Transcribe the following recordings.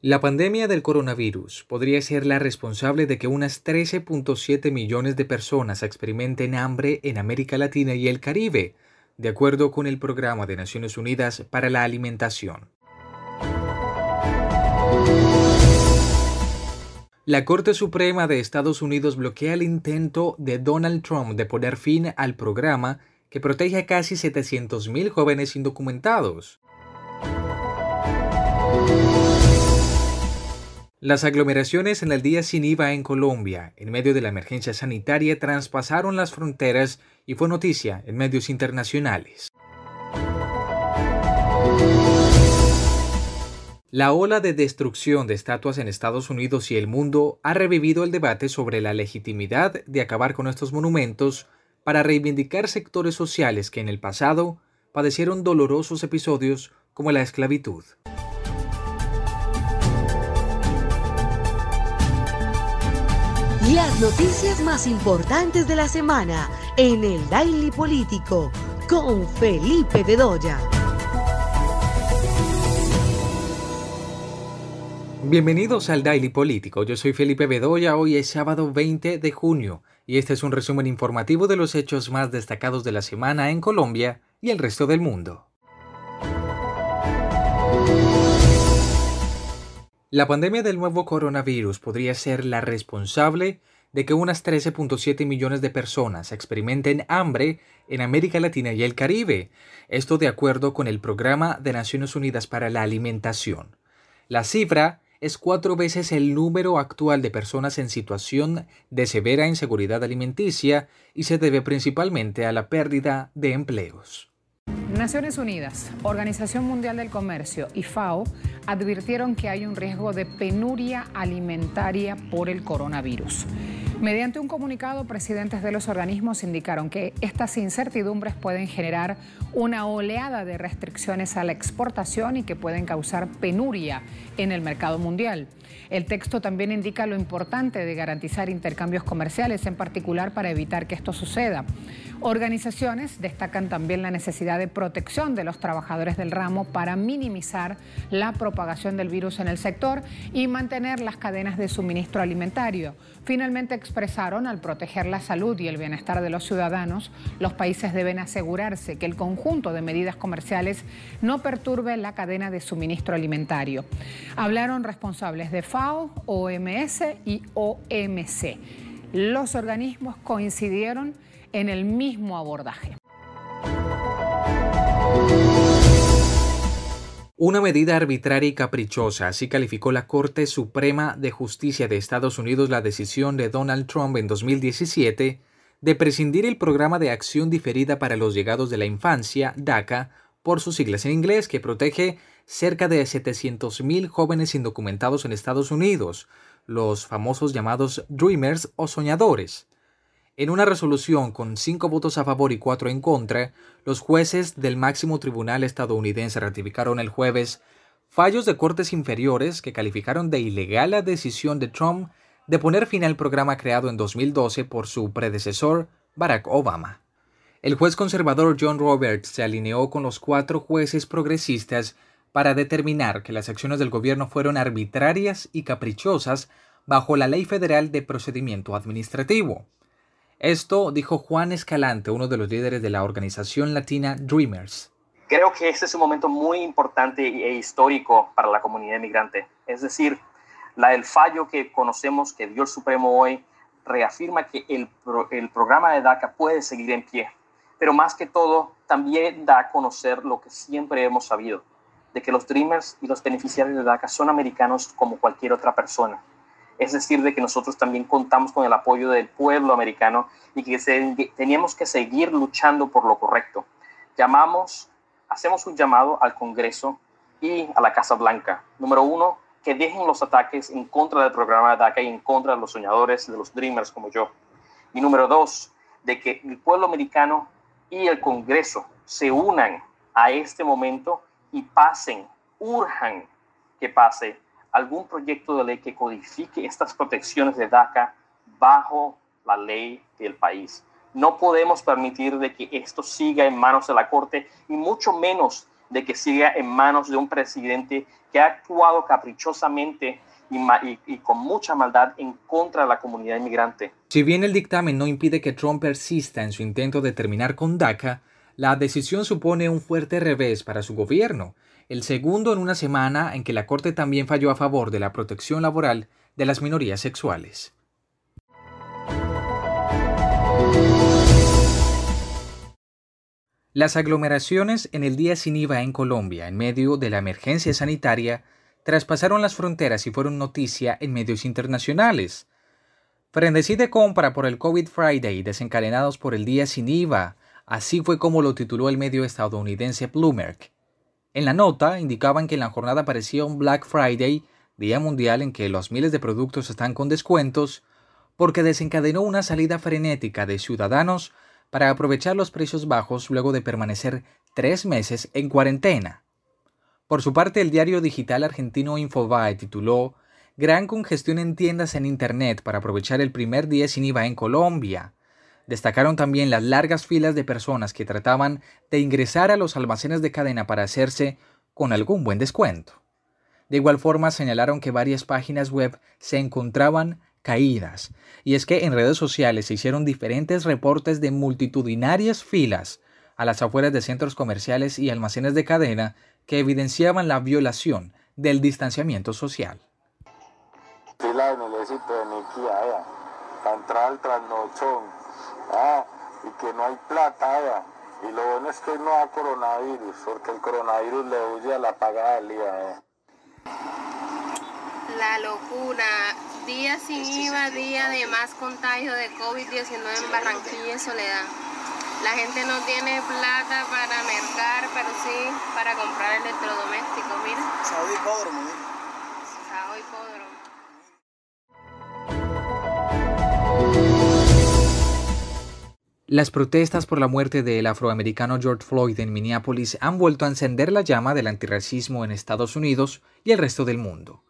La pandemia del coronavirus podría ser la responsable de que unas 13.7 millones de personas experimenten hambre en América Latina y el Caribe, de acuerdo con el Programa de Naciones Unidas para la Alimentación. La Corte Suprema de Estados Unidos bloquea el intento de Donald Trump de poner fin al programa que protege a casi 700.000 jóvenes indocumentados. Las aglomeraciones en el día sin IVA en Colombia, en medio de la emergencia sanitaria, traspasaron las fronteras y fue noticia en medios internacionales. La ola de destrucción de estatuas en Estados Unidos y el mundo ha revivido el debate sobre la legitimidad de acabar con estos monumentos para reivindicar sectores sociales que en el pasado padecieron dolorosos episodios como la esclavitud. Las noticias más importantes de la semana en el Daily Político con Felipe Bedoya. Bienvenidos al Daily Político. Yo soy Felipe Bedoya. Hoy es sábado 20 de junio y este es un resumen informativo de los hechos más destacados de la semana en Colombia y el resto del mundo. La pandemia del nuevo coronavirus podría ser la responsable de que unas 13.7 millones de personas experimenten hambre en América Latina y el Caribe, esto de acuerdo con el Programa de Naciones Unidas para la Alimentación. La cifra es cuatro veces el número actual de personas en situación de severa inseguridad alimenticia y se debe principalmente a la pérdida de empleos. Naciones Unidas, Organización Mundial del Comercio y FAO advirtieron que hay un riesgo de penuria alimentaria por el coronavirus. Mediante un comunicado, presidentes de los organismos indicaron que estas incertidumbres pueden generar una oleada de restricciones a la exportación y que pueden causar penuria en el mercado mundial. El texto también indica lo importante de garantizar intercambios comerciales, en particular para evitar que esto suceda. Organizaciones destacan también la necesidad de protección de los trabajadores del ramo para minimizar la propagación del virus en el sector y mantener las cadenas de suministro alimentario. Finalmente expresaron, al proteger la salud y el bienestar de los ciudadanos, los países deben asegurarse que el conjunto de medidas comerciales no perturbe la cadena de suministro alimentario. Hablaron responsables de FAO, OMS y OMC. Los organismos coincidieron en el mismo abordaje. Una medida arbitraria y caprichosa, así calificó la Corte Suprema de Justicia de Estados Unidos la decisión de Donald Trump en 2017 de prescindir el programa de acción diferida para los llegados de la infancia, DACA, por sus siglas en inglés, que protege cerca de 700.000 jóvenes indocumentados en Estados Unidos, los famosos llamados Dreamers o soñadores. En una resolución con cinco votos a favor y cuatro en contra, los jueces del máximo tribunal estadounidense ratificaron el jueves fallos de cortes inferiores que calificaron de ilegal la decisión de Trump de poner fin al programa creado en 2012 por su predecesor, Barack Obama. El juez conservador John Roberts se alineó con los cuatro jueces progresistas para determinar que las acciones del gobierno fueron arbitrarias y caprichosas bajo la Ley Federal de Procedimiento Administrativo. Esto dijo Juan Escalante, uno de los líderes de la organización latina Dreamers. Creo que este es un momento muy importante e histórico para la comunidad inmigrante. Es decir, la, el fallo que conocemos que dio el Supremo hoy reafirma que el, el programa de DACA puede seguir en pie. Pero más que todo, también da a conocer lo que siempre hemos sabido, de que los Dreamers y los beneficiarios de DACA son americanos como cualquier otra persona es decir, de que nosotros también contamos con el apoyo del pueblo americano y que teníamos que seguir luchando por lo correcto. Llamamos, hacemos un llamado al Congreso y a la Casa Blanca. Número uno, que dejen los ataques en contra del programa de DACA y en contra de los soñadores, de los dreamers como yo. Y número dos, de que el pueblo americano y el Congreso se unan a este momento y pasen, urjan que pase algún proyecto de ley que codifique estas protecciones de DACA bajo la ley del país. No podemos permitir de que esto siga en manos de la Corte y mucho menos de que siga en manos de un presidente que ha actuado caprichosamente y, con mucha maldad en contra de la comunidad inmigrante. Si bien el dictamen no impide que Trump persista en su intento de terminar con DACA, la decisión supone un fuerte revés para su gobierno, el segundo en una semana en que la Corte también falló a favor de la protección laboral de las minorías sexuales. Las aglomeraciones en el día sin IVA en Colombia en medio de la emergencia sanitaria traspasaron las fronteras y fueron noticia en medios internacionales. Frenesí de compra por el COVID Friday desencadenados por el día sin IVA, así fue como lo tituló el medio estadounidense Bloomberg. En la nota indicaban que en la jornada aparecía un Black Friday, día mundial en que los miles de productos están con descuentos, porque desencadenó una salida frenética de ciudadanos para aprovechar los precios bajos luego de permanecer tres meses en cuarentena. Por su parte, el diario digital argentino Infobae tituló Gran congestión en tiendas en Internet para aprovechar el primer día sin IVA en Colombia. Destacaron también las largas filas de personas que trataban de ingresar a los almacenes de cadena para hacerse con algún buen descuento. De igual forma señalaron que varias páginas web se encontraban caídas, y es que en redes sociales se hicieron diferentes reportes de multitudinarias filas a las afueras de centros comerciales y almacenes de cadena que evidenciaban la violación del distanciamiento social. De trasnochón, ah, y que no hay plata, y lo bueno es que no hay coronavirus, porque el coronavirus le huye a la pagada del día. Eh. La locura, día sin IVA, día de más contagio de COVID-19 en Barranquilla y Soledad. La gente no tiene plata para mercar, pero sí para comprar electrodomésticos, mira. Saudi Hipódromo, mira. Las protestas por la muerte del afroamericano George Floyd en Minneapolis han vuelto a encender la llama del antirracismo en Estados Unidos y el resto del mundo.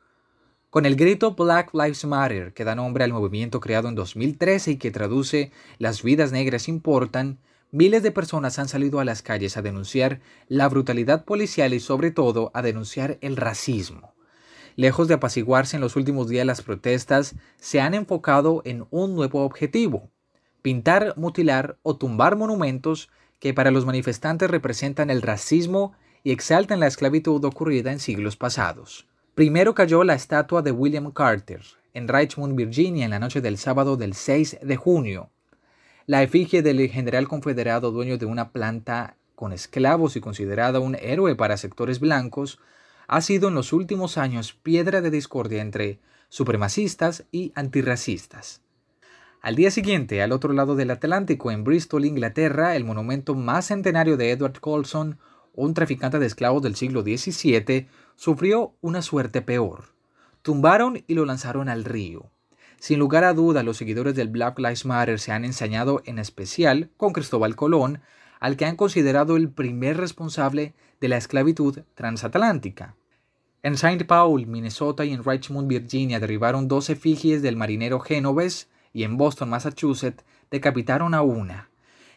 Con el grito Black Lives Matter, que da nombre al movimiento creado en 2013 y que traduce Las vidas negras importan, miles de personas han salido a las calles a denunciar la brutalidad policial y sobre todo a denunciar el racismo. Lejos de apaciguarse en los últimos días las protestas, se han enfocado en un nuevo objetivo, pintar, mutilar o tumbar monumentos que para los manifestantes representan el racismo y exaltan la esclavitud ocurrida en siglos pasados. Primero cayó la estatua de William Carter en Richmond, Virginia, en la noche del sábado del 6 de junio, la efigie del general confederado dueño de una planta con esclavos y considerado un héroe para sectores blancos, ha sido en los últimos años piedra de discordia entre supremacistas y antirracistas. Al día siguiente, al otro lado del Atlántico, en Bristol, Inglaterra, el monumento más centenario de Edward Colson, un traficante de esclavos del siglo XVII, sufrió una suerte peor. Tumbaron y lo lanzaron al río. Sin lugar a duda, los seguidores del Black Lives Matter se han ensañado en especial con Cristóbal Colón, al que han considerado el primer responsable de la esclavitud transatlántica. En St. Paul, Minnesota y en Richmond, Virginia derribaron dos efigies del marinero Genovese y en Boston, Massachusetts decapitaron a una.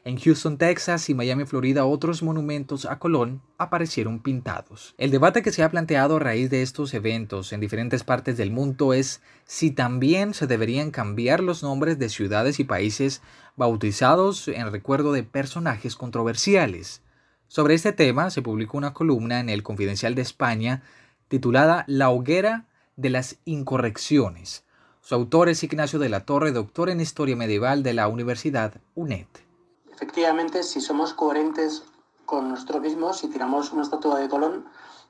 En Houston, Texas y Miami, Florida, otros monumentos a Colón aparecieron pintados. El debate que se ha planteado a raíz de estos eventos en diferentes partes del mundo es si también se deberían cambiar los nombres de ciudades y países bautizados en recuerdo de personajes controversiales. Sobre este tema se publicó una columna en el Confidencial de España titulada La hoguera de las incorrecciones. Su autor es Ignacio de la Torre, doctor en Historia Medieval de la Universidad UNED efectivamente, si somos coherentes con nosotros mismos, si tiramos una estatua de Colón,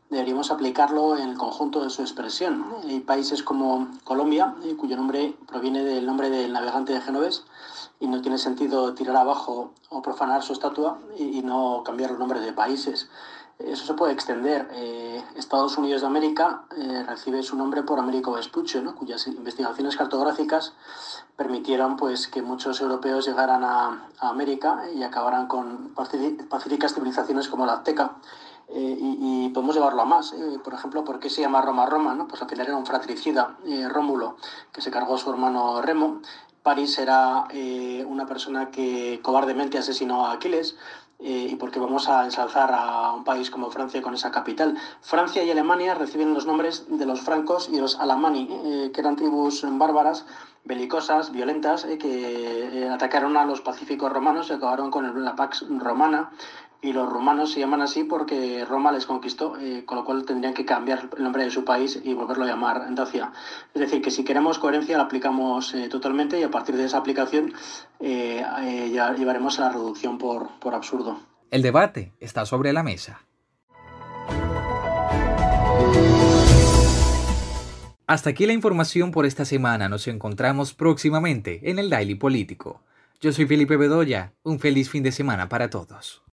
deberíamos aplicarlo en el conjunto de su expresión. Hay países como Colombia, eh, cuyo nombre proviene del nombre del navegante de Genovés, y no tiene sentido tirar abajo o profanar su estatua y, no cambiar los nombres de países. Eso se puede extender. Eh, Estados Unidos de América eh, recibe su nombre por Américo Vespuccio, cuyas investigaciones cartográficas permitieron pues, que muchos europeos llegaran a, América y acabaran con pacíficas civilizaciones como la azteca. Eh, y, podemos llevarlo a más. por ejemplo, ¿por qué se llama Roma Roma? Pues al final era un fratricida, Rómulo, que se cargó a su hermano Remo. París era una persona que cobardemente asesinó a Aquiles eh, y porque vamos a ensalzar a un país como Francia con esa capital. Francia y Alemania reciben los nombres de los francos y los alamani, eh, que eran tribus bárbaras, belicosas, violentas, eh, que atacaron a los pacíficos romanos y acabaron con la Pax Romana. Y los romanos se llaman así porque Roma les conquistó, con lo cual tendrían que cambiar el nombre de su país y volverlo a llamar Dacia. Es decir, que si queremos coherencia la aplicamos totalmente y a partir de esa aplicación ya llevaremos a la reducción por, por absurdo. El debate está sobre la mesa. Hasta aquí la información por esta semana. Nos encontramos próximamente en el Daily Político. Yo soy Felipe Bedoya. Un feliz fin de semana para todos.